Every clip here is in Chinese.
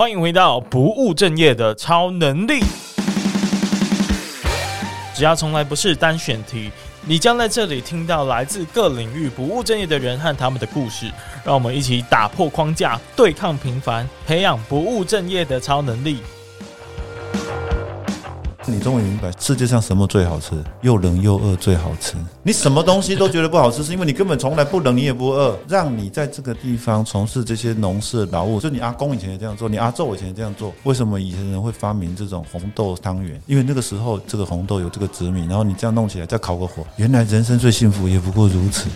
欢迎回到不务正业的超能力。只要从来不是单选题，你将在这里听到来自各领域不务正业的人和他们的故事。让我们一起打破框架，对抗平凡，培养不务正业的超能力。你终于明白世界上什么最好吃？又冷又饿最好吃。你什么东西都觉得不好吃，是因为你根本从来不冷，你也不饿。让你在这个地方从事这些农事劳务，就你阿公以前也这样做，你阿祖以前也这样做。为什么以前人会发明这种红豆汤圆？因为那个时候这个红豆有这个紫米，然后你这样弄起来，再烤个火，原来人生最幸福也不过如此。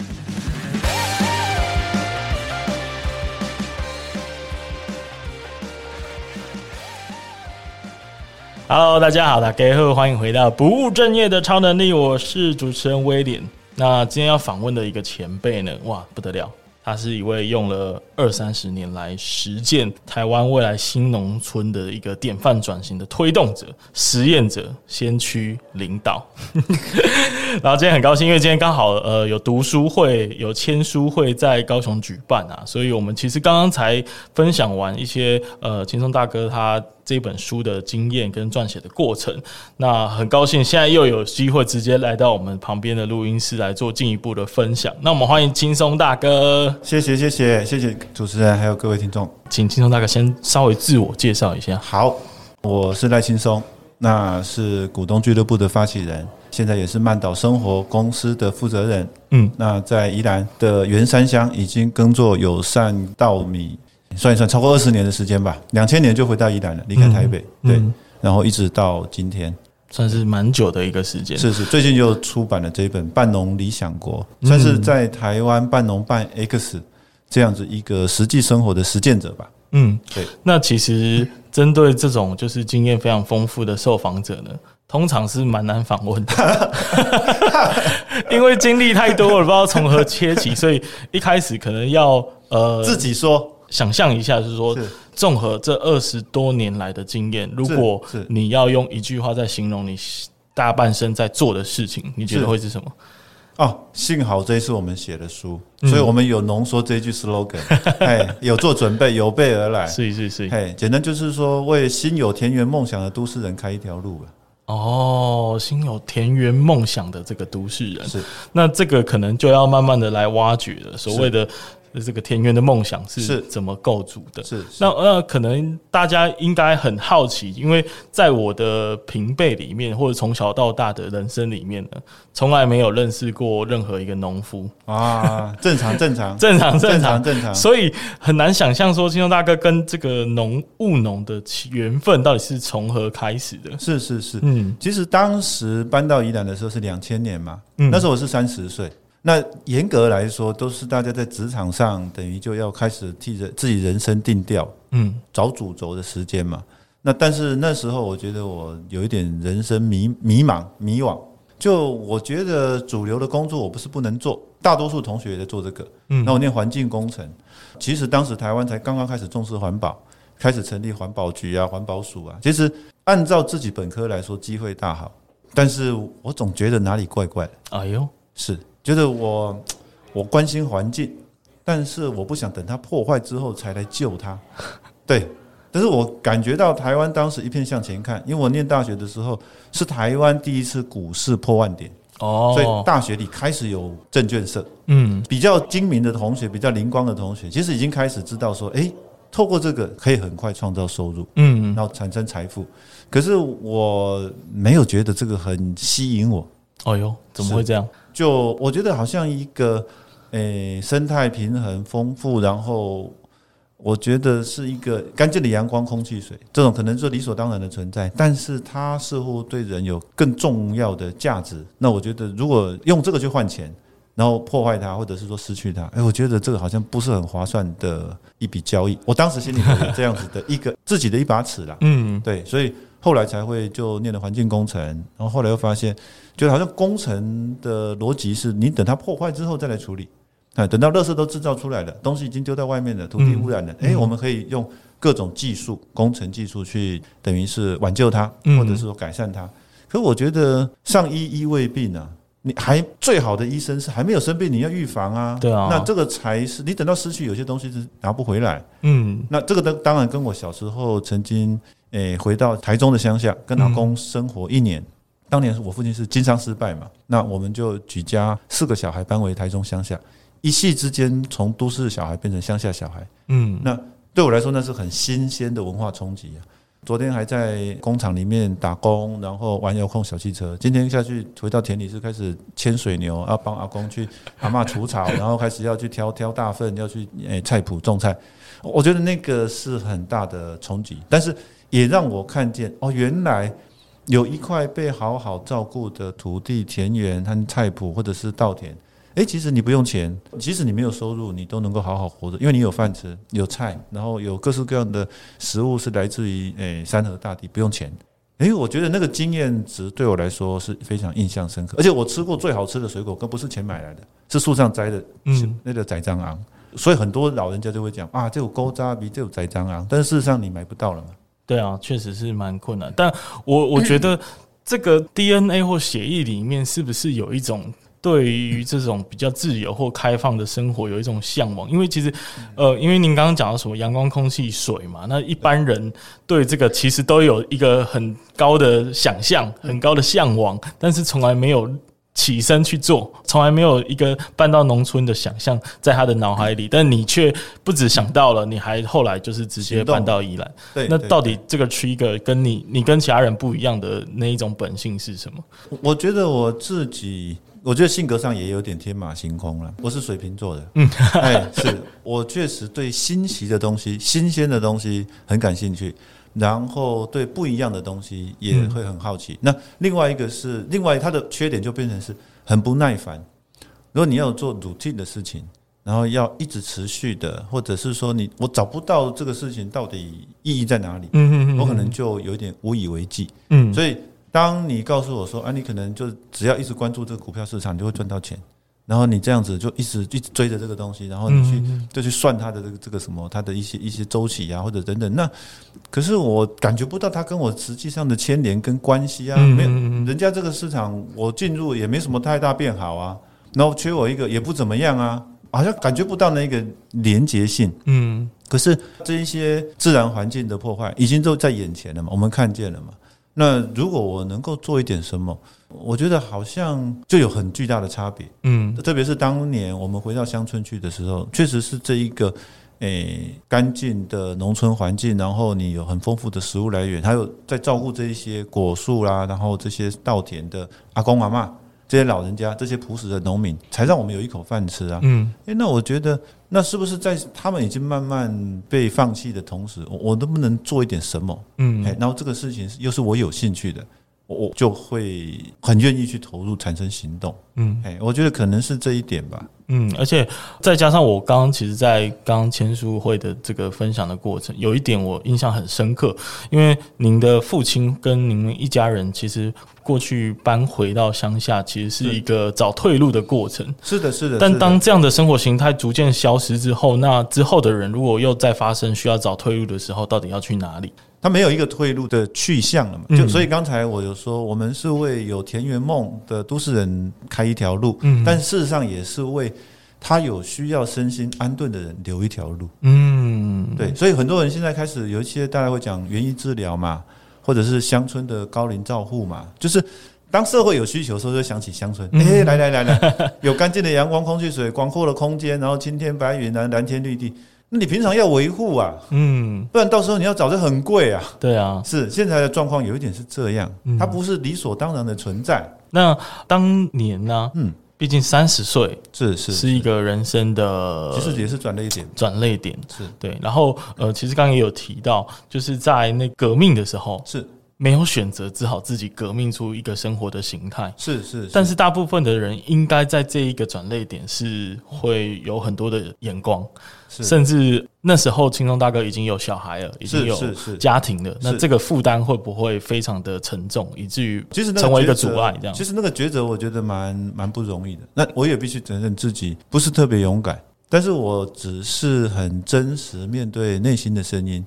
Hello，大家好，大家好，欢迎回到不务正业的超能力，我是主持人威廉。那今天要访问的一个前辈呢，哇，不得了，他是一位用了二三十年来实践台湾未来新农村的一个典范转型的推动者、实验者、先驱领导。然后今天很高兴，因为今天刚好呃有读书会、有签书会在高雄举办啊，所以我们其实刚刚才分享完一些呃轻松大哥他。这本书的经验跟撰写的过程，那很高兴现在又有机会直接来到我们旁边的录音室来做进一步的分享。那我们欢迎轻松大哥，谢谢谢谢谢谢主持人还有各位听众，请轻松大哥先稍微自我介绍一下。好，我是赖轻松，那是股东俱乐部的发起人，现在也是曼岛生活公司的负责人。嗯，那在宜兰的员山乡已经耕作友善稻米。算一算，超过二十年的时间吧。两千年就回到宜兰了，离开台北，嗯、对、嗯，然后一直到今天，算是蛮久的一个时间。是是，最近又出版了这一本《半农理想国》，算是在台湾半农半 X 这样子一个实际生活的实践者吧。嗯，对。那其实针对这种就是经验非常丰富的受访者呢，通常是蛮难访问的，因为经历太多了，不知道从何切起，所以一开始可能要呃自己说。想象一下，就是说，综合这二十多年来的经验，如果你要用一句话在形容你大半生在做的事情，你觉得会是什么？哦，幸好这一次我们写的书，所以我们有浓缩这一句 slogan，哎，有做准备，有备而来。是是是，哎，简单就是说，为心有田园梦想的都市人开一条路了。哦，心有田园梦想的这个都市人，是那这个可能就要慢慢的来挖掘了，所谓的。这个田园的梦想是怎么构筑的？是，那那可能大家应该很好奇，因为在我的平辈里面，或者从小到大的人生里面呢，从来没有认识过任何一个农夫啊。正常，正常，正常，正常，正常，所以很难想象说，金庸大哥跟这个农务农的缘分到底是从何开始的？是是是，嗯，其实当时搬到宜兰的时候是两千年嘛，嗯，那时候我是三十岁。那严格来说，都是大家在职场上等于就要开始替着自己人生定调，嗯，找主轴的时间嘛。那但是那时候，我觉得我有一点人生迷迷茫迷惘。就我觉得主流的工作我不是不能做，大多数同学也在做这个。嗯，那我念环境工程，其实当时台湾才刚刚开始重视环保，开始成立环保局啊、环保署啊。其实按照自己本科来说，机会大好，但是我总觉得哪里怪怪的。哎呦，是。觉得我我关心环境，但是我不想等它破坏之后才来救它。对，但是我感觉到台湾当时一片向前看，因为我念大学的时候是台湾第一次股市破万点哦，所以大学里开始有证券社，嗯，比较精明的同学，比较灵光的同学，其实已经开始知道说，诶，透过这个可以很快创造收入，嗯，然后产生财富。可是我没有觉得这个很吸引我。哦哟，怎么会这样？就我觉得好像一个诶、欸、生态平衡丰富，然后我觉得是一个干净的阳光、空气、水，这种可能是理所当然的存在，但是它似乎对人有更重要的价值。那我觉得如果用这个去换钱，然后破坏它，或者是说失去它，哎，我觉得这个好像不是很划算的一笔交易。我当时心里有这样子的一个 自己的一把尺啦，嗯，对，所以。后来才会就念了环境工程，然后后来又发现，就好像工程的逻辑是你等它破坏之后再来处理，啊，等到垃圾都制造出来了，东西已经丢在外面了，土地污染了，诶，我们可以用各种技术、工程技术去等于是挽救它，或者是说改善它。可我觉得上医医未病啊，你还最好的医生是还没有生病，你要预防啊。对啊，那这个才是你等到失去有些东西是拿不回来。嗯，那这个当当然跟我小时候曾经诶、欸、回到台中的乡下跟老公生活一年，嗯、当年我父亲是经商失败嘛，那我们就举家四个小孩搬回台中乡下，一夕之间从都市小孩变成乡下小孩。嗯，那对我来说那是很新鲜的文化冲击啊。昨天还在工厂里面打工，然后玩遥控小汽车。今天下去回到田里是开始牵水牛，要帮阿公去阿妈除草，然后开始要去挑挑大粪，要去诶菜圃种菜。我觉得那个是很大的冲击，但是也让我看见哦，原来有一块被好好照顾的土地、田园和菜圃，或者是稻田。诶，其实你不用钱，即使你没有收入，你都能够好好活着，因为你有饭吃，有菜，然后有各式各样的食物是来自于诶山河大地，不用钱。诶，我觉得那个经验值对我来说是非常印象深刻，而且我吃过最好吃的水果，更不是钱买来的，是树上摘的，嗯，那个仔蟑螂。所以很多老人家就会讲啊，这有钩扎比，这有仔蟑螂，但是事实上你买不到了嘛。对啊，确实是蛮困难。但我我觉得这个 DNA 或血液里面是不是有一种？对于这种比较自由或开放的生活有一种向往，因为其实，呃，因为您刚刚讲到什么阳光、空气、水嘛，那一般人对这个其实都有一个很高的想象、很高的向往，但是从来没有起身去做，从来没有一个搬到农村的想象在他的脑海里，但你却不止想到了，你还后来就是直接搬到宜兰。对，那到底这个 trigger 跟你你跟其他人不一样的那一种本性是什么？我觉得我自己。我觉得性格上也有点天马行空了。我是水瓶座的，嗯，哎，是我确实对新奇的东西、新鲜的东西很感兴趣，然后对不一样的东西也会很好奇。那另外一个是，另外它的缺点就变成是很不耐烦。如果你要做 routine 的事情，然后要一直持续的，或者是说你我找不到这个事情到底意义在哪里，嗯嗯，我可能就有点无以为继，嗯，所以。当你告诉我说啊，你可能就只要一直关注这个股票市场，你就会赚到钱。然后你这样子就一直一直追着这个东西，然后你去就去算它的这个这个什么，它的一些一些周期啊，或者等等。那可是我感觉不到它跟我实际上的牵连跟关系啊，没有。人家这个市场我进入也没什么太大变好啊，然后缺我一个也不怎么样啊，好像感觉不到那个连结性。嗯，可是这一些自然环境的破坏已经都在眼前了嘛，我们看见了嘛。那如果我能够做一点什么，我觉得好像就有很巨大的差别。嗯，特别是当年我们回到乡村去的时候，确实是这一个诶干净的农村环境，然后你有很丰富的食物来源，还有在照顾这一些果树啦，然后这些稻田的阿公阿嬷。这些老人家，这些朴实的农民，才让我们有一口饭吃啊！嗯，诶，那我觉得，那是不是在他们已经慢慢被放弃的同时，我我能不能做一点什么？嗯，然后这个事情又是我有兴趣的。我就会很愿意去投入，产生行动。嗯，哎，我觉得可能是这一点吧。嗯，而且再加上我刚刚其实，在刚刚签书会的这个分享的过程，有一点我印象很深刻，因为您的父亲跟您一家人其实过去搬回到乡下，其实是一个找退路的过程。是的，是的。但当这样的生活形态逐渐消失之后，那之后的人如果又再发生需要找退路的时候，到底要去哪里？他没有一个退路的去向了嘛？就所以刚才我有说，我们是为有田园梦的都市人开一条路，嗯，但事实上也是为他有需要身心安顿的人留一条路，嗯，对。所以很多人现在开始有一些大家会讲园艺治疗嘛，或者是乡村的高龄照护嘛，就是当社会有需求的时候，就想起乡村。哎，来来来来，有干净的阳光、空气、水，广阔的空间，然后青天白云、蓝蓝天绿地。那你平常要维护啊，嗯，不然到时候你要找就很贵啊。对啊，是现在的状况有一点是这样，它不是理所当然的存在。那当年呢？嗯，毕竟三十岁是是是一个人生的，其实也是转泪点，转泪点是对。然后呃，其实刚刚也有提到，就是在那革命的时候是。没有选择，只好自己革命出一个生活的形态。是是，是，但是大部分的人应该在这一个转泪点是会有很多的眼光，是甚至那时候青松大哥已经有小孩了，已经有家庭了。那这个负担会不会非常的沉重，以至于其实成为一个阻碍？这样，其实那个抉择，我觉得蛮蛮不容易的。那我也必须承认自己不是特别勇敢，但是我只是很真实面对内心的声音。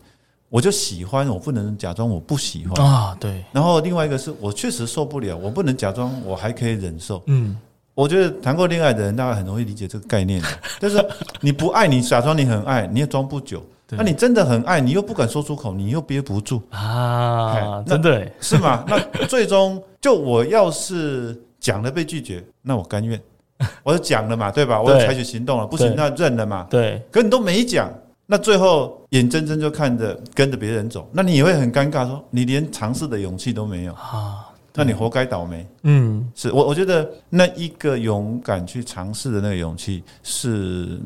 我就喜欢，我不能假装我不喜欢啊。对。然后另外一个是我确实受不了，我不能假装我还可以忍受。嗯。我觉得谈过恋爱的人大概很容易理解这个概念的，就是你不爱你假装你很爱，你也装不久。那你真的很爱，你又不敢说出口，你又憋不住啊！真的是吗？那最终就我要是讲了被拒绝，那我甘愿，我就讲了嘛，对吧？我就采取行动了，不行那认了嘛。对，可你都没讲，那最后眼睁睁就看着跟着别人走，那你也会很尴尬，说你连尝试的勇气都没有啊，那你活该倒霉。嗯，是我我觉得那一个勇敢去尝试的那个勇气是。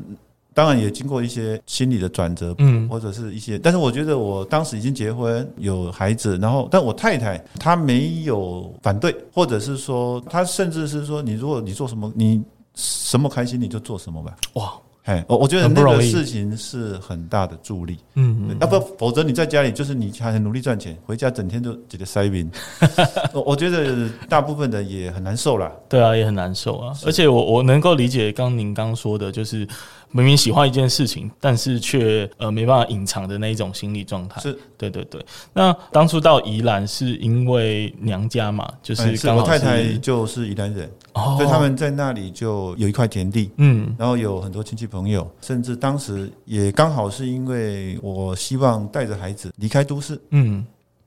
当然也经过一些心理的转折，嗯，或者是一些，但是我觉得我当时已经结婚有孩子，然后但我太太她没有反对，或者是说她甚至是说，你如果你做什么，你什么开心你就做什么吧。哇！哎，我我觉得那个事情是很大的助力，嗯，那不否则你在家里就是你还很努力赚钱，回家整天就觉得塞宾，我我觉得大部分的也很难受啦。对啊，也很难受啊。而且我我能够理解刚您刚说的，就是明明喜欢一件事情，但是却呃没办法隐藏的那一种心理状态。是，对对对。那当初到宜兰是因为娘家嘛，就是刚好我太太就是宜兰人。哦，所以他们在那里就有一块田地，嗯，然后有很多亲戚朋友，甚至当时也刚好是因为我希望带着孩子离开都市，嗯。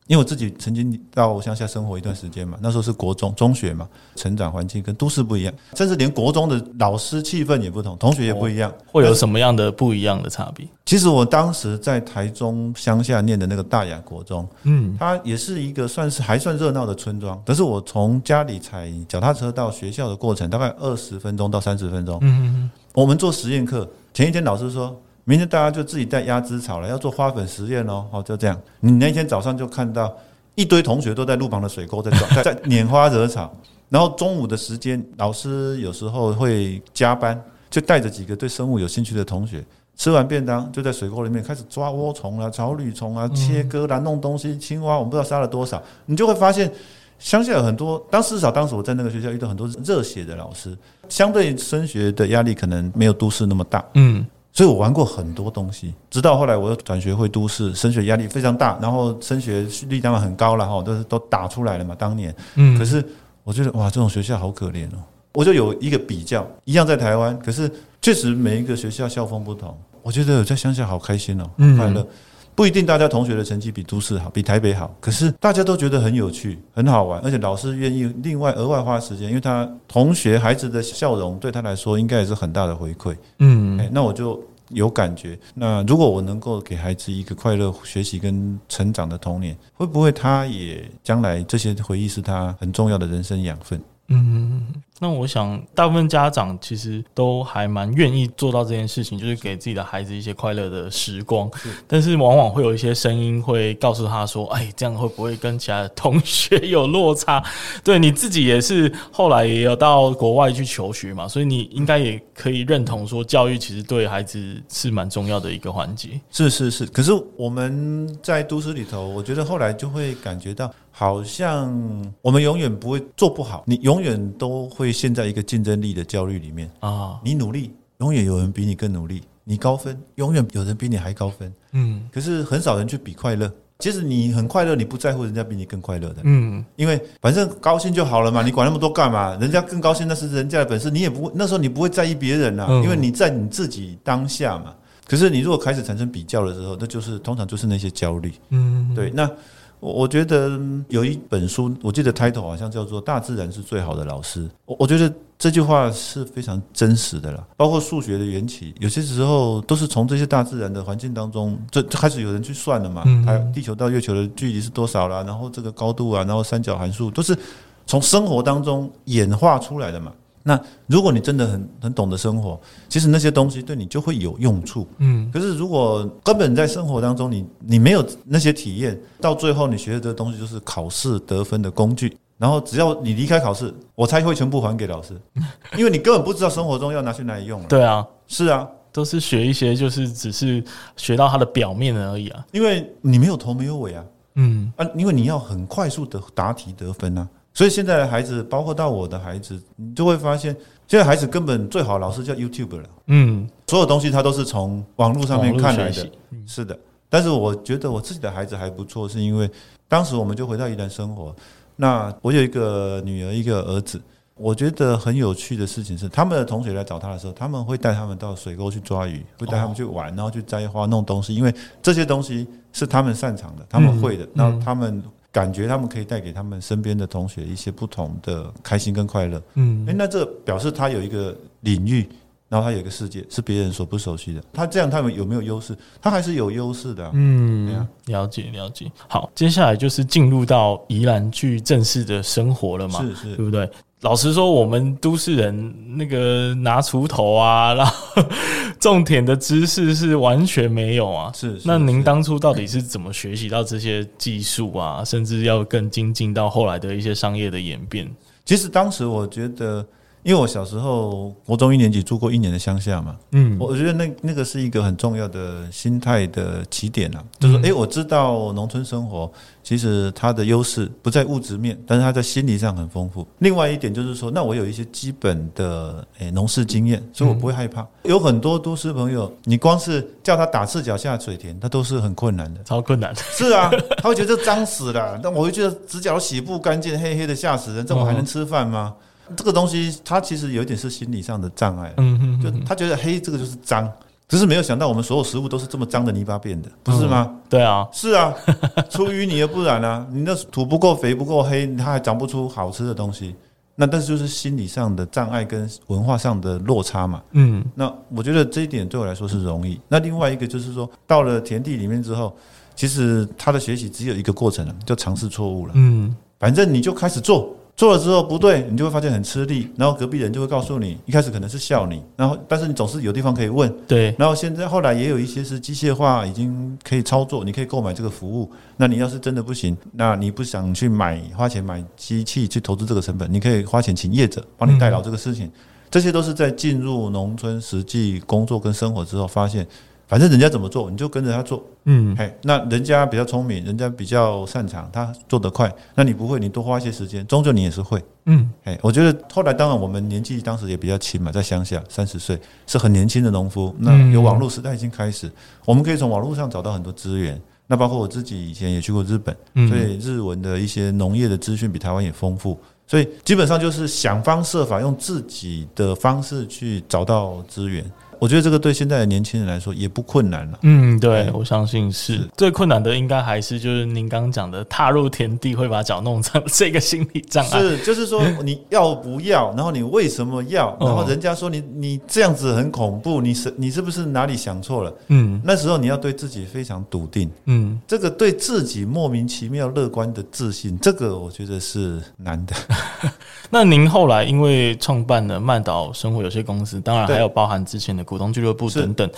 因为我自己曾经到乡下生活一段时间嘛，那时候是国中中学嘛，成长环境跟都市不一样，甚至连国中的老师气氛也不同，同学也不一样，会有什么样的不一样的差别？其实我当时在台中乡下念的那个大雅国中，嗯，它也是一个算是还算热闹的村庄，但是我从家里踩脚踏车到学校的过程大概二十分钟到三十分钟，嗯，我们做实验课，前一天老师说。明天大家就自己带鸭子草了，要做花粉实验哦。好，就这样。你那天早上就看到一堆同学都在路旁的水沟在转，在拈花惹草。然后中午的时间，老师有时候会加班，就带着几个对生物有兴趣的同学，吃完便当就在水沟里面开始抓窝虫啊、草履虫啊、切割啦、弄东西、青蛙，我们不知道杀了多少。你就会发现，乡下有很多。当时至少当时我在那个学校遇到很多热血的老师，相对升学的压力可能没有都市那么大。嗯。所以我玩过很多东西，直到后来我又转学回都市，升学压力非常大，然后升学率当然很高了哈，都是都打出来了嘛。当年，嗯，可是我觉得哇，这种学校好可怜哦。我就有一个比较，一样在台湾，可是确实每一个学校校风不同。我觉得在乡下好开心哦，很快乐。不一定大家同学的成绩比都市好，比台北好，可是大家都觉得很有趣、很好玩，而且老师愿意另外额外花时间，因为他同学孩子的笑容对他来说应该也是很大的回馈。嗯，那我就有感觉。那如果我能够给孩子一个快乐学习跟成长的童年，会不会他也将来这些回忆是他很重要的人生养分？嗯，那我想大部分家长其实都还蛮愿意做到这件事情，就是给自己的孩子一些快乐的时光。是，但是往往会有一些声音会告诉他说：“哎，这样会不会跟其他的同学有落差？”对，你自己也是后来也有到国外去求学嘛，所以你应该也可以认同说，教育其实对孩子是蛮重要的一个环节。是是是，可是我们在都市里头，我觉得后来就会感觉到。好像我们永远不会做不好，你永远都会陷在一个竞争力的焦虑里面啊！你努力，永远有人比你更努力；你高分，永远有人比你还高分。嗯，可是很少人去比快乐。其实你很快乐，你不在乎人家比你更快乐的。嗯，因为反正高兴就好了嘛，你管那么多干嘛？人家更高兴那是人家的本事，你也不会那时候你不会在意别人啊，因为你在你自己当下嘛。可是你如果开始产生比较的时候，那就是通常就是那些焦虑。嗯，对，那。我觉得有一本书，我记得 title 好像叫做《大自然是最好的老师》。我我觉得这句话是非常真实的啦。包括数学的缘起，有些时候都是从这些大自然的环境当中，这开始有人去算了嘛。还有地球到月球的距离是多少啦？然后这个高度啊，然后三角函数都是从生活当中演化出来的嘛。那如果你真的很很懂得生活，其实那些东西对你就会有用处。嗯，可是如果根本在生活当中你你没有那些体验，到最后你学的这个东西就是考试得分的工具。然后只要你离开考试，我才会全部还给老师，因为你根本不知道生活中要拿去哪里用。对啊，是啊，都是学一些就是只是学到它的表面而已啊，因为你没有头没有尾啊。嗯啊，因为你要很快速的答题得分啊。所以现在的孩子，包括到我的孩子，你就会发现，现在孩子根本最好老师叫 YouTube 了。嗯，所有东西他都是从网络上面看来的。是的，但是我觉得我自己的孩子还不错，是因为当时我们就回到宜兰生活。那我有一个女儿，一个儿子。我觉得很有趣的事情是，他们的同学来找他的时候，他们会带他们到水沟去抓鱼，会带他们去玩，然后去摘花弄东西，因为这些东西是他们擅长的，他们会的。然后他们感觉他们可以带给他们身边的同学一些不同的开心跟快乐。嗯，诶，那这表示他有一个领域。然后他有一个世界是别人所不熟悉的，他这样他们有没有优势？他还是有优势的啊。嗯，了解了解。好，接下来就是进入到宜兰去正式的生活了嘛？是是，对不对？老实说，我们都市人那个拿锄头啊，然后种田的知识是完全没有啊。是，那您当初到底是怎么学习到这些技术啊？甚至要更精进到后来的一些商业的演变？其实当时我觉得。因为我小时候国中一年级住过一年的乡下嘛，嗯，我觉得那那个是一个很重要的心态的起点啊，就是说，哎，我知道农村生活其实它的优势不在物质面，但是它在心理上很丰富。另外一点就是说，那我有一些基本的诶农事经验，所以我不会害怕。有很多都市朋友，你光是叫他打赤脚下水田，他都是很困难的，超困难。是啊，他会觉得这脏死了，但我会觉得指甲洗不干净，黑黑的吓死人，这我还能吃饭吗？这个东西，它其实有一点是心理上的障碍。嗯嗯，就他觉得黑，这个就是脏，只是没有想到我们所有食物都是这么脏的泥巴变的，不是吗？对啊，是啊，出淤泥而不染啊！你那土不够肥不够黑，它还长不出好吃的东西。那但是就是心理上的障碍跟文化上的落差嘛。嗯，那我觉得这一点对我来说是容易。那另外一个就是说，到了田地里面之后，其实他的学习只有一个过程了，就尝试错误了。嗯，反正你就开始做。做了之后不对，你就会发现很吃力，然后隔壁人就会告诉你，一开始可能是笑你，然后但是你总是有地方可以问，对，然后现在后来也有一些是机械化已经可以操作，你可以购买这个服务。那你要是真的不行，那你不想去买花钱买机器去投资这个成本，你可以花钱请业者帮你代劳这个事情。这些都是在进入农村实际工作跟生活之后发现。反正人家怎么做，你就跟着他做。嗯，嘿，那人家比较聪明，人家比较擅长，他做得快，那你不会，你多花一些时间，终究你也是会。嗯，嘿，我觉得后来当然我们年纪当时也比较轻嘛，在乡下三十岁是很年轻的农夫。那有网络时代已经开始，我们可以从网络上找到很多资源。那包括我自己以前也去过日本，所以日文的一些农业的资讯比台湾也丰富。所以基本上就是想方设法用自己的方式去找到资源。我觉得这个对现在的年轻人来说也不困难了。嗯，对，我相信是最困难的，应该还是就是您刚刚讲的踏入田地会把脚弄脏这个心理障碍。是，就是说你要不要，然后你为什么要，然后人家说你你这样子很恐怖，你是你是不是哪里想错了？嗯，那时候你要对自己非常笃定。嗯，这个对自己莫名其妙乐观的自信，这个我觉得是难的。那您后来因为创办了曼岛生活有限公司，当然还有包含之前的股东俱乐部等等，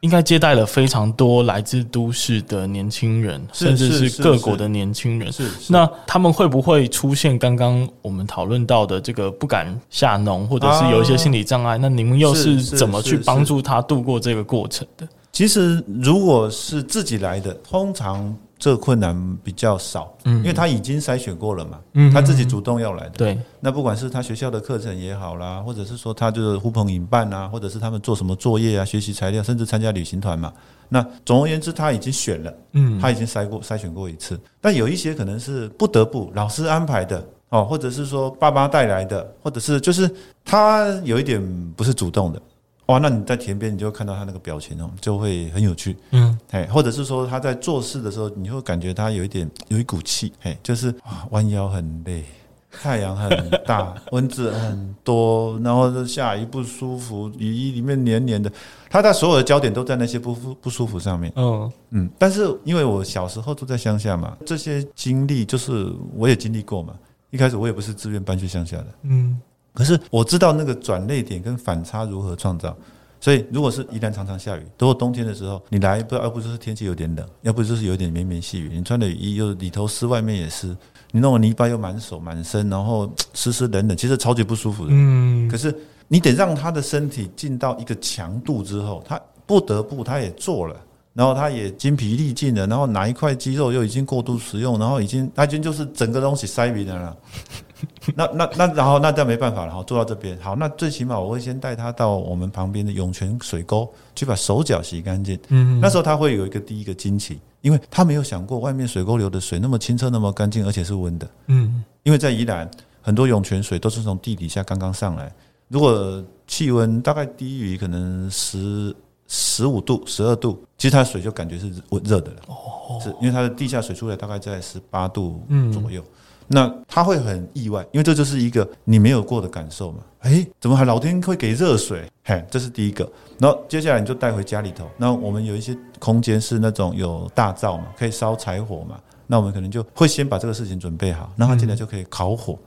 应该接待了非常多来自都市的年轻人，甚至是各国的年轻人。是，那他们会不会出现刚刚我们讨论到的这个不敢下农，或者是有一些心理障碍？那你们又是怎么去帮助他度过这个过程的？其实，如果是自己来的，通常。这个困难比较少，嗯，因为他已经筛选过了嘛，嗯，他自己主动要来的，对。那不管是他学校的课程也好啦，或者是说他就是呼朋引伴啊，或者是他们做什么作业啊、学习材料，甚至参加旅行团嘛。那总而言之，他已经选了，嗯，他已经筛过筛选过一次。但有一些可能是不得不老师安排的哦，或者是说爸妈带来的，或者是就是他有一点不是主动的。哇，那你在田边，你就会看到他那个表情哦，就会很有趣。嗯，哎，或者是说他在做事的时候，你会感觉他有一点有一股气，哎，就是啊，弯腰很累，太阳很大，蚊子很多，然后下雨不舒服，雨衣里面黏黏的，他的所有的焦点都在那些不不不舒服上面。嗯嗯，但是因为我小时候住在乡下嘛，这些经历就是我也经历过嘛。一开始我也不是自愿搬去乡下的。嗯。可是我知道那个转泪点跟反差如何创造，所以如果是宜兰常常下雨，如果冬天的时候你来，不要不就是天气有点冷，要不就是有点绵绵细雨，你穿的雨衣又里头湿外面也湿，你弄个泥巴又满手满身，然后湿湿冷冷，其实超级不舒服的。嗯。可是你得让他的身体进到一个强度之后，他不得不他也做了，然后他也精疲力尽了，然后哪一块肌肉又已经过度使用，然后已经他已经就是整个东西塞平了。那那那，然后那这样没办法了，然后坐到这边。好，那最起码我会先带他到我们旁边的涌泉水沟去把手脚洗干净。嗯，那时候他会有一个第一个惊奇，因为他没有想过外面水沟流的水那么清澈、那么干净，而且是温的。嗯，因为在宜兰，很多涌泉水都是从地底下刚刚上来。如果气温大概低于可能十十五度、十二度，其实它的水就感觉是温热的了。哦，是因为它的地下水出来大概在十八度左右。那他会很意外，因为这就是一个你没有过的感受嘛。诶，怎么还老天会给热水？嘿，这是第一个。然后接下来你就带回家里头。那我们有一些空间是那种有大灶嘛，可以烧柴火嘛。那我们可能就会先把这个事情准备好，那他进来就可以烤火。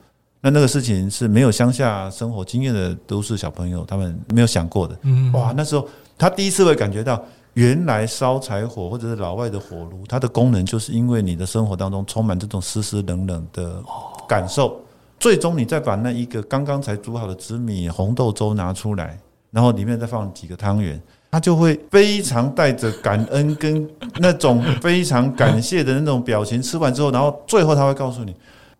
那那个事情是没有乡下生活经验的都市小朋友他们没有想过的。嗯哇，那时候他第一次会感觉到。原来烧柴火或者是老外的火炉，它的功能就是因为你的生活当中充满这种湿湿冷冷的感受。最终你再把那一个刚刚才煮好的紫米红豆粥拿出来，然后里面再放几个汤圆，他就会非常带着感恩跟那种非常感谢的那种表情。吃完之后，然后最后他会告诉你。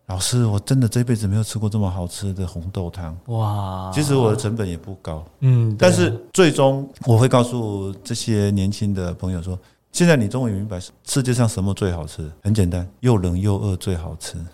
老师，我真的这辈子没有吃过这么好吃的红豆汤哇！其实我的成本也不高，嗯，但是最终我会告诉这些年轻的朋友说：现在你终于明白世界上什么最好吃？很简单，又冷又饿最好吃。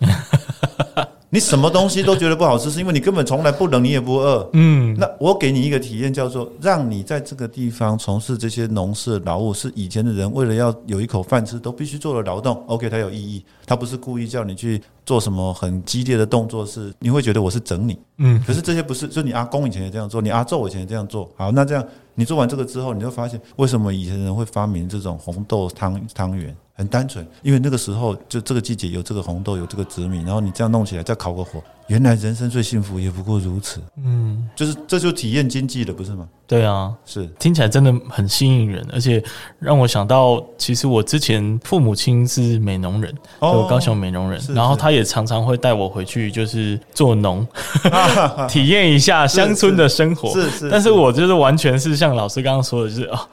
你什么东西都觉得不好吃，是因为你根本从来不冷，你也不饿。嗯，那我给你一个体验，叫做让你在这个地方从事这些农事劳务，是以前的人为了要有一口饭吃都必须做的劳动。OK，它有意义，它不是故意叫你去做什么很激烈的动作，是你会觉得我是整你。嗯，可是这些不是，就你阿公以前也这样做，你阿昼以前也这样做。好，那这样你做完这个之后，你就发现为什么以前人会发明这种红豆汤汤圆？很单纯，因为那个时候就这个季节有这个红豆，有这个紫米，然后你这样弄起来，再烤个火，原来人生最幸福也不过如此。嗯，就是这就体验经济了，不是吗？对啊，是听起来真的很吸引人，而且让我想到，其实我之前父母亲是美农人，哦，高雄美容人，然后他也常常会带我回去，就是做农，体验一下乡村的生活。是是，但是我就是完全是像老师刚刚说的，就是啊。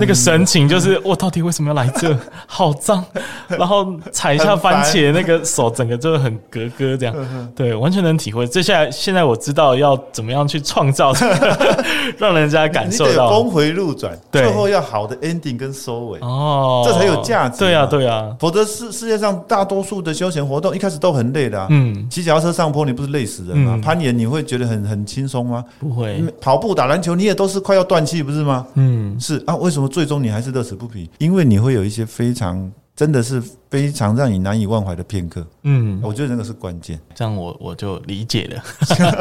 那个神情就是我到底为什么要来这？好脏，然后踩一下番茄，那个手整个就很格格这样。对，完全能体会。这下现在我知道要怎么样去创造，让人家感受到峰回路转，最后要好的 ending 跟收尾哦，这才有价值。对啊，对啊，否则世世界上大多数的休闲活动一开始都很累的。嗯，骑脚踏车上坡，你不是累死人吗？攀岩你会觉得很很轻松吗？不会。跑步打篮球你也都是快要断气，不是吗？嗯，是啊。为什么最终你还是乐此不疲？因为你会有一些非常，真的是非常让你难以忘怀的片刻。嗯，我觉得那个是关键。这样我我就理解了。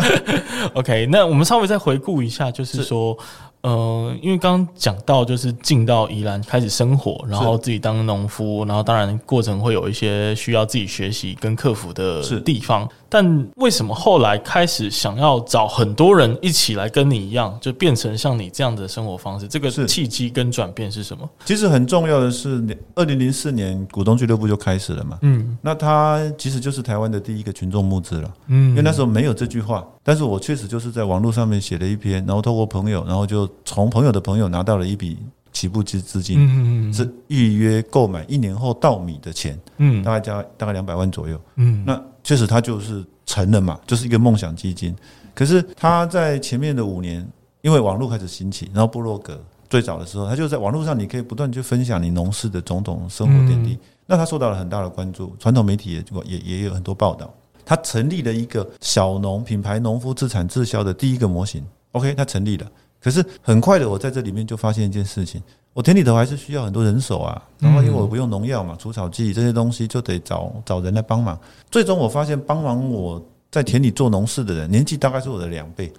OK，那我们稍微再回顾一下，就是说。呃，因为刚刚讲到，就是进到宜兰开始生活，然后自己当农夫，然后当然过程会有一些需要自己学习跟克服的地方。但为什么后来开始想要找很多人一起来跟你一样，就变成像你这样的生活方式？这个契机跟转变是什么？其实很重要的是，二零零四年股东俱乐部就开始了嘛。嗯，那它其实就是台湾的第一个群众募资了。嗯，因为那时候没有这句话，但是我确实就是在网络上面写了一篇，然后透过朋友，然后就。从朋友的朋友拿到了一笔起步资资金，嗯嗯，是预约购买一年后稻米的钱，嗯，大概加大概两百万左右，嗯，那确实他就是成了嘛，就是一个梦想基金。可是他在前面的五年，因为网络开始兴起，然后部落格最早的时候，他就在网络上你可以不断去分享你农事的种种生活点滴，那他受到了很大的关注，传统媒体也也也有很多报道。他成立了一个小农品牌农夫自产自销的第一个模型，OK，他成立了。可是很快的，我在这里面就发现一件事情：我田里头还是需要很多人手啊。然后因为我不用农药嘛，除草剂这些东西就得找找人来帮忙。最终我发现，帮忙我在田里做农事的人，年纪大概是我的两倍。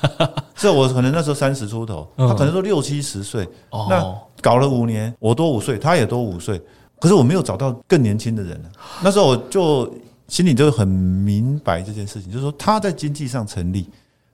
所以我可能那时候三十出头，他可能都六七十岁。那搞了五年，我多五岁，他也多五岁。可是我没有找到更年轻的人。那时候我就心里就很明白这件事情，就是说他在经济上成立，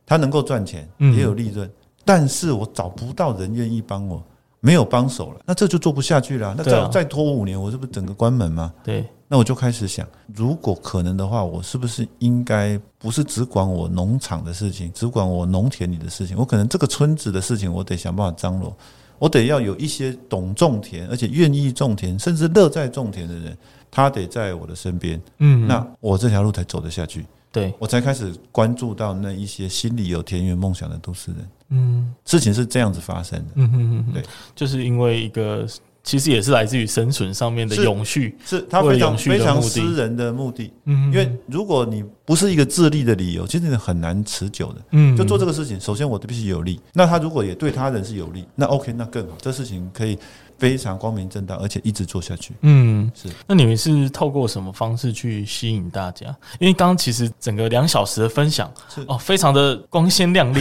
他能够赚钱，也有利润。但是我找不到人愿意帮我，没有帮手了，那这就做不下去了。那再再拖五年，我是不是整个关门吗？对。那我就开始想，如果可能的话，我是不是应该不是只管我农场的事情，只管我农田里的事情？我可能这个村子的事情，我得想办法张罗。我得要有一些懂种田，而且愿意种田，甚至乐在种田的人，他得在我的身边。嗯，那我这条路才走得下去。对，我才开始关注到那一些心里有田园梦想的都市人。嗯，事情是这样子发生的。嗯哼哼，对，就是因为一个其实也是来自于生存上面的永续，是它非常非常私人的目的。嗯，因为如果你不是一个自利的理由，其实你很难持久的。嗯，就做这个事情，首先我必须有利。那他如果也对他人是有利，那 OK，那更好。这事情可以非常光明正大，而且一直做下去。嗯，是。那你们是透过什么方式去吸引大家？因为刚刚其实整个两小时的分享是哦，非常的光鲜亮丽，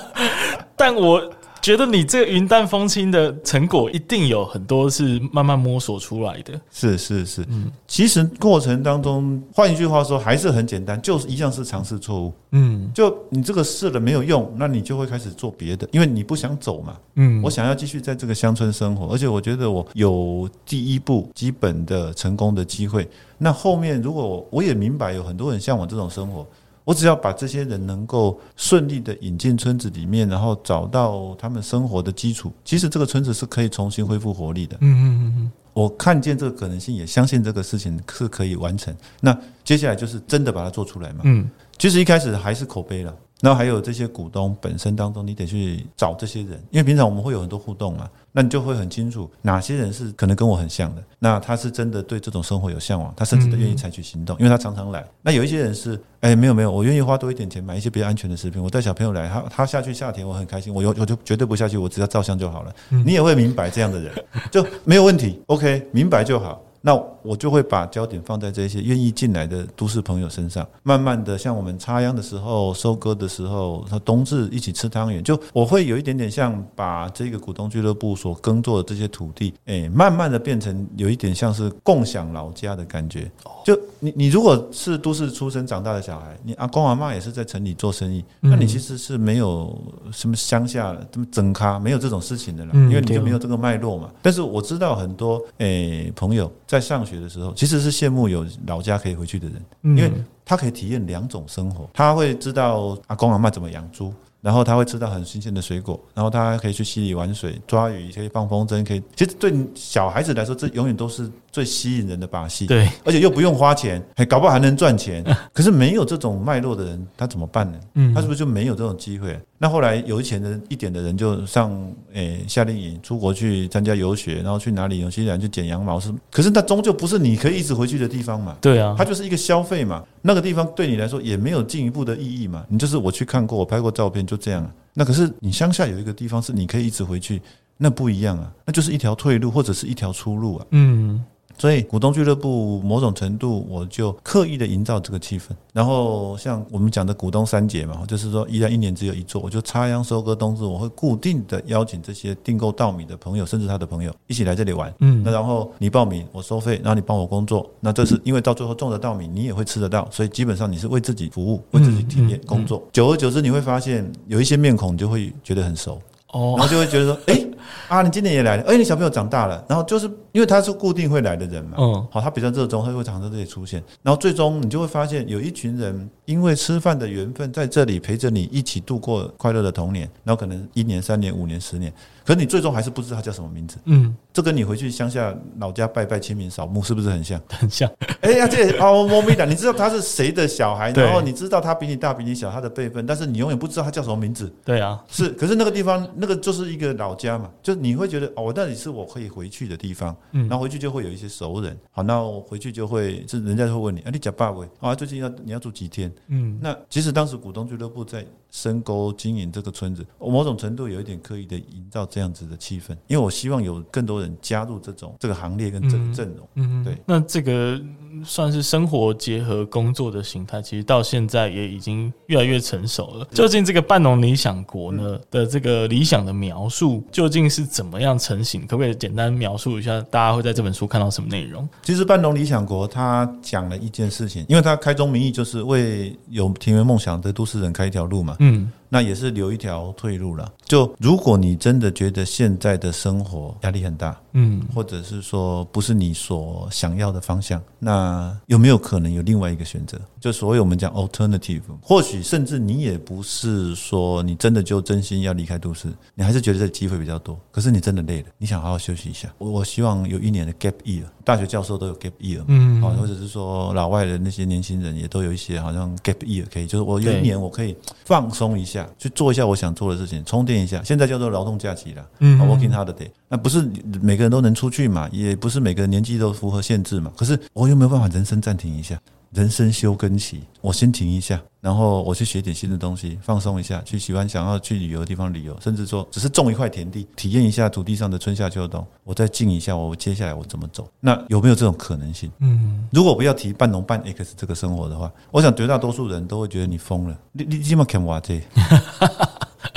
但我。觉得你这个云淡风轻的成果，一定有很多是慢慢摸索出来的。是是是，嗯，其实过程当中，换一句话说，还是很简单，就是一样是尝试错误。嗯，就你这个试了没有用，那你就会开始做别的，因为你不想走嘛。嗯，我想要继续在这个乡村生活，而且我觉得我有第一步基本的成功的机会。那后面如果我也明白有很多人向往这种生活。我只要把这些人能够顺利的引进村子里面，然后找到他们生活的基础，其实这个村子是可以重新恢复活力的。嗯嗯嗯嗯，我看见这个可能性，也相信这个事情是可以完成。那接下来就是真的把它做出来嘛。嗯，其实一开始还是口碑了。然后还有这些股东本身当中，你得去找这些人，因为平常我们会有很多互动嘛，那你就会很清楚哪些人是可能跟我很像的，那他是真的对这种生活有向往，他甚至都愿意采取行动，因为他常常来。那有一些人是，哎，没有没有，我愿意花多一点钱买一些比较安全的食品，我带小朋友来，他他下去夏天，我很开心，我有我就绝对不下去，我只要照相就好了。你也会明白这样的人就没有问题，OK，明白就好。那我就会把焦点放在这些愿意进来的都市朋友身上，慢慢的，像我们插秧的时候、收割的时候，和冬至一起吃汤圆，就我会有一点点像把这个股东俱乐部所耕作的这些土地，哎，慢慢的变成有一点像是共享老家的感觉。就你你如果是都市出生长大的小孩，你阿公阿妈也是在城里做生意，那你其实是没有什么乡下这么整咖，没有这种事情的了，因为你就没有这个脉络嘛。但是我知道很多哎朋友。在上学的时候，其实是羡慕有老家可以回去的人，因为他可以体验两种生活，他会知道阿公阿嬷怎么养猪。然后他会吃到很新鲜的水果，然后他还可以去溪里玩水、抓鱼，可以放风筝，可以。其实对小孩子来说，这永远都是最吸引人的把戏。对，而且又不用花钱，还搞不好还能赚钱。可是没有这种脉络的人，他怎么办呢？嗯，他是不是就没有这种机会？那后来有钱的一点的人，就上诶夏令营，出国去参加游学，然后去哪里？有些人去剪羊毛是？可是那终究不是你可以一直回去的地方嘛？对啊，它就是一个消费嘛。那个地方对你来说也没有进一步的意义嘛？你就是我去看过，我拍过照片。就这样，那可是你乡下有一个地方是你可以一直回去，那不一样啊，那就是一条退路或者是一条出路啊。嗯。所以股东俱乐部某种程度，我就刻意的营造这个气氛。然后像我们讲的股东三节嘛，就是说依然一年只有一座，我就插秧、收割、冬至，我会固定的邀请这些订购稻米的朋友，甚至他的朋友一起来这里玩。嗯，那然后你报名，我收费，然后你帮我工作。那这是因为到最后种的稻米，你也会吃得到，所以基本上你是为自己服务，为自己体验工作。久而久之，你会发现有一些面孔就会觉得很熟。哦，然后就会觉得说，哎，啊，你今年也来了，哎，你小朋友长大了，然后就是因为他是固定会来的人嘛，嗯，好，他比较热衷，他就会常在这里出现，然后最终你就会发现有一群人因为吃饭的缘分在这里陪着你一起度过快乐的童年，然后可能一年、三年、五年、十年。可是你最终还是不知道他叫什么名字，嗯，这跟你回去乡下老家拜拜清明扫墓是不是很像？很像。哎呀，这哦，莫米达，你知道他是谁的小孩，然后你知道他比你大比你小，他的辈分，但是你永远不知道他叫什么名字。对啊，是。可是那个地方，那个就是一个老家嘛，就你会觉得哦，那里是我可以回去的地方，嗯，然后回去就会有一些熟人，好，那我回去就会，是人家就会问你，啊，你假爸喂，啊，最近要你要住几天？嗯，那其实当时股东俱乐部在深沟经营这个村子，我某种程度有一点刻意的营造。这样子的气氛，因为我希望有更多人加入这种这个行列跟这个阵容。嗯，对。那这个算是生活结合工作的形态，其实到现在也已经越来越成熟了。究竟这个半农理想国呢的这个理想的描述，究竟是怎么样成型？可不可以简单描述一下？大家会在这本书看到什么内容？其实半农理想国他讲了一件事情，因为他开宗明义就是为有田园梦想的都市人开一条路嘛。嗯。那也是留一条退路了。就如果你真的觉得现在的生活压力很大，嗯，或者是说不是你所想要的方向，那有没有可能有另外一个选择？就所谓我们讲 alternative，或许甚至你也不是说你真的就真心要离开都市，你还是觉得这机会比较多。可是你真的累了，你想好好休息一下。我我希望有一年的 gap year，大学教授都有 gap year，嗯，啊，或者是说老外的那些年轻人也都有一些好像 gap year 可以，就是我有一年我可以放松一下，去做一下我想做的事情，充电一下。现在叫做劳动假期了，嗯，working holiday。那不是每个人都能出去嘛，也不是每个人年纪都符合限制嘛。可是我有没有办法人生暂停一下？人生休耕期，我先停一下，然后我去学点新的东西，放松一下，去喜欢想要去旅游的地方旅游，甚至说只是种一块田地，体验一下土地上的春夏秋冬，我再静一下，我接下来我怎么走？那有没有这种可能性？嗯，如果不要提半农半 X 这个生活的话，我想绝大多数人都会觉得你疯了，你你起码看我这？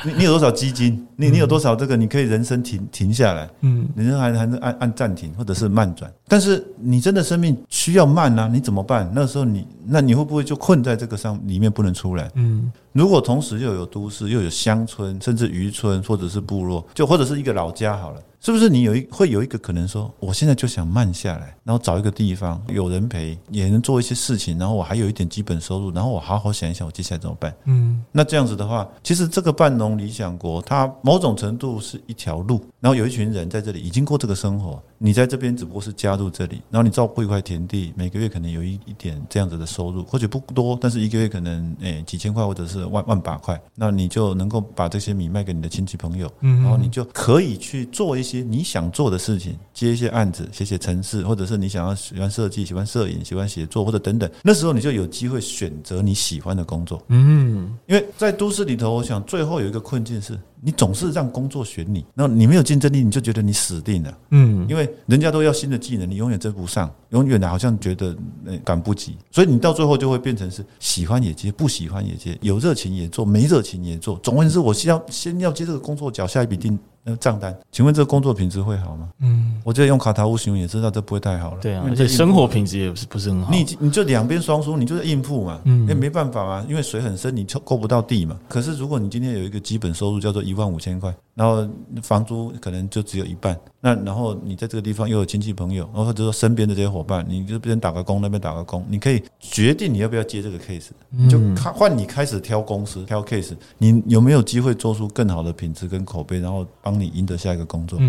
你你有多少基金？你你有多少这个？你可以人生停停下来，嗯，人生还还能按按暂停或者是慢转。但是你真的生命需要慢啊，你怎么办？那时候你那你会不会就困在这个上里面不能出来？嗯，如果同时又有都市，又有乡村，甚至渔村或者是部落，就或者是一个老家好了。是不是你有一会有一个可能说，我现在就想慢下来，然后找一个地方有人陪，也能做一些事情，然后我还有一点基本收入，然后我好好想一想，我接下来怎么办？嗯，那这样子的话，其实这个半农理想国，它某种程度是一条路，然后有一群人在这里已经过这个生活，你在这边只不过是加入这里，然后你照顾一块田地，每个月可能有一一点这样子的收入，或许不多，但是一个月可能诶几千块或者是万万把块，那你就能够把这些米卖给你的亲戚朋友，嗯，然后你就可以去做一些。你想做的事情，接一些案子，写写程式，或者是你想要喜欢设计、喜欢摄影、喜欢写作，或者等等，那时候你就有机会选择你喜欢的工作。嗯，因为在都市里头，我想最后有一个困境是，你总是让工作选你，那你没有竞争力，你就觉得你死定了。嗯，因为人家都要新的技能，你永远追不上，永远的好像觉得赶不及，所以你到最后就会变成是喜欢也接，不喜欢也接，有热情也做，没热情也做。总而言之，我先要先要接这个工作，缴下一笔定。那账单，请问这个工作品质会好吗？嗯，我觉得用卡塔乌形容也知道这不会太好了。对啊，而且生活品质也不是不是很好。你你就两边双输，你就是应付嘛，嗯，也没办法嘛，因为水很深，你够不到地嘛。可是如果你今天有一个基本收入叫做一万五千块，然后房租可能就只有一半，那然后你在这个地方又有亲戚朋友，然后或者说身边的这些伙伴，你就这边打个工，那边打个工，你可以决定你要不要接这个 case，你就换你开始挑公司挑 case，你有没有机会做出更好的品质跟口碑，然后帮你赢得下一个工作。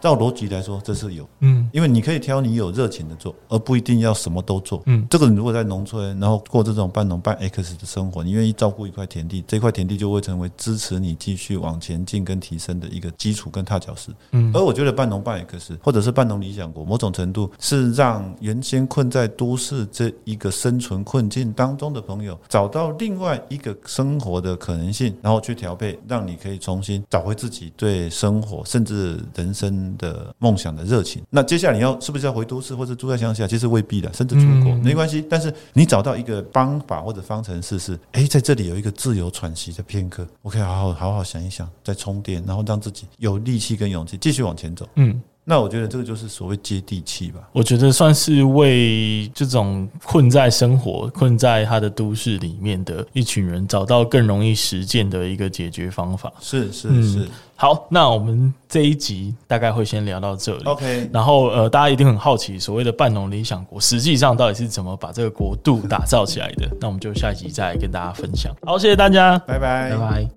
照逻辑来说，这是有，嗯，因为你可以挑你有热情的做，而不一定要什么都做，嗯，这个你如果在农村，然后过这种半农半 X 的生活，你愿意照顾一块田地，这块田地就会成为支持你继续往前进跟提升的一个基础跟踏脚石，嗯，而我觉得半农半 X 或者是半农理想国，某种程度是让原先困在都市这一个生存困境当中的朋友，找到另外一个生活的可能性，然后去调配，让你可以重新找回自己对生活甚至人生。的梦想的热情，那接下来你要是不是要回都市或者住在乡下？其实未必的，甚至出国没关系。但是你找到一个方法或者方程式是，哎，在这里有一个自由喘息的片刻，我可以好好好好想一想，再充电，然后让自己有力气跟勇气继续往前走。嗯。那我觉得这个就是所谓接地气吧。我觉得算是为这种困在生活、困在他的都市里面的一群人找到更容易实践的一个解决方法。是是是。好，那我们这一集大概会先聊到这里。OK。然后呃，大家一定很好奇，所谓的半农理想国实际上到底是怎么把这个国度打造起来的？那我们就下一集再来跟大家分享。好，谢谢大家，拜拜，拜拜。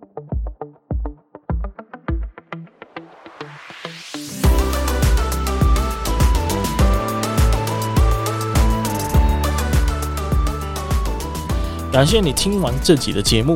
感谢你听完这集的节目。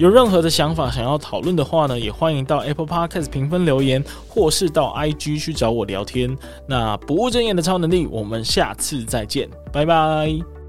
有任何的想法想要讨论的话呢，也欢迎到 Apple Podcast 评分留言，或是到 IG 去找我聊天。那不务正业的超能力，我们下次再见，拜拜。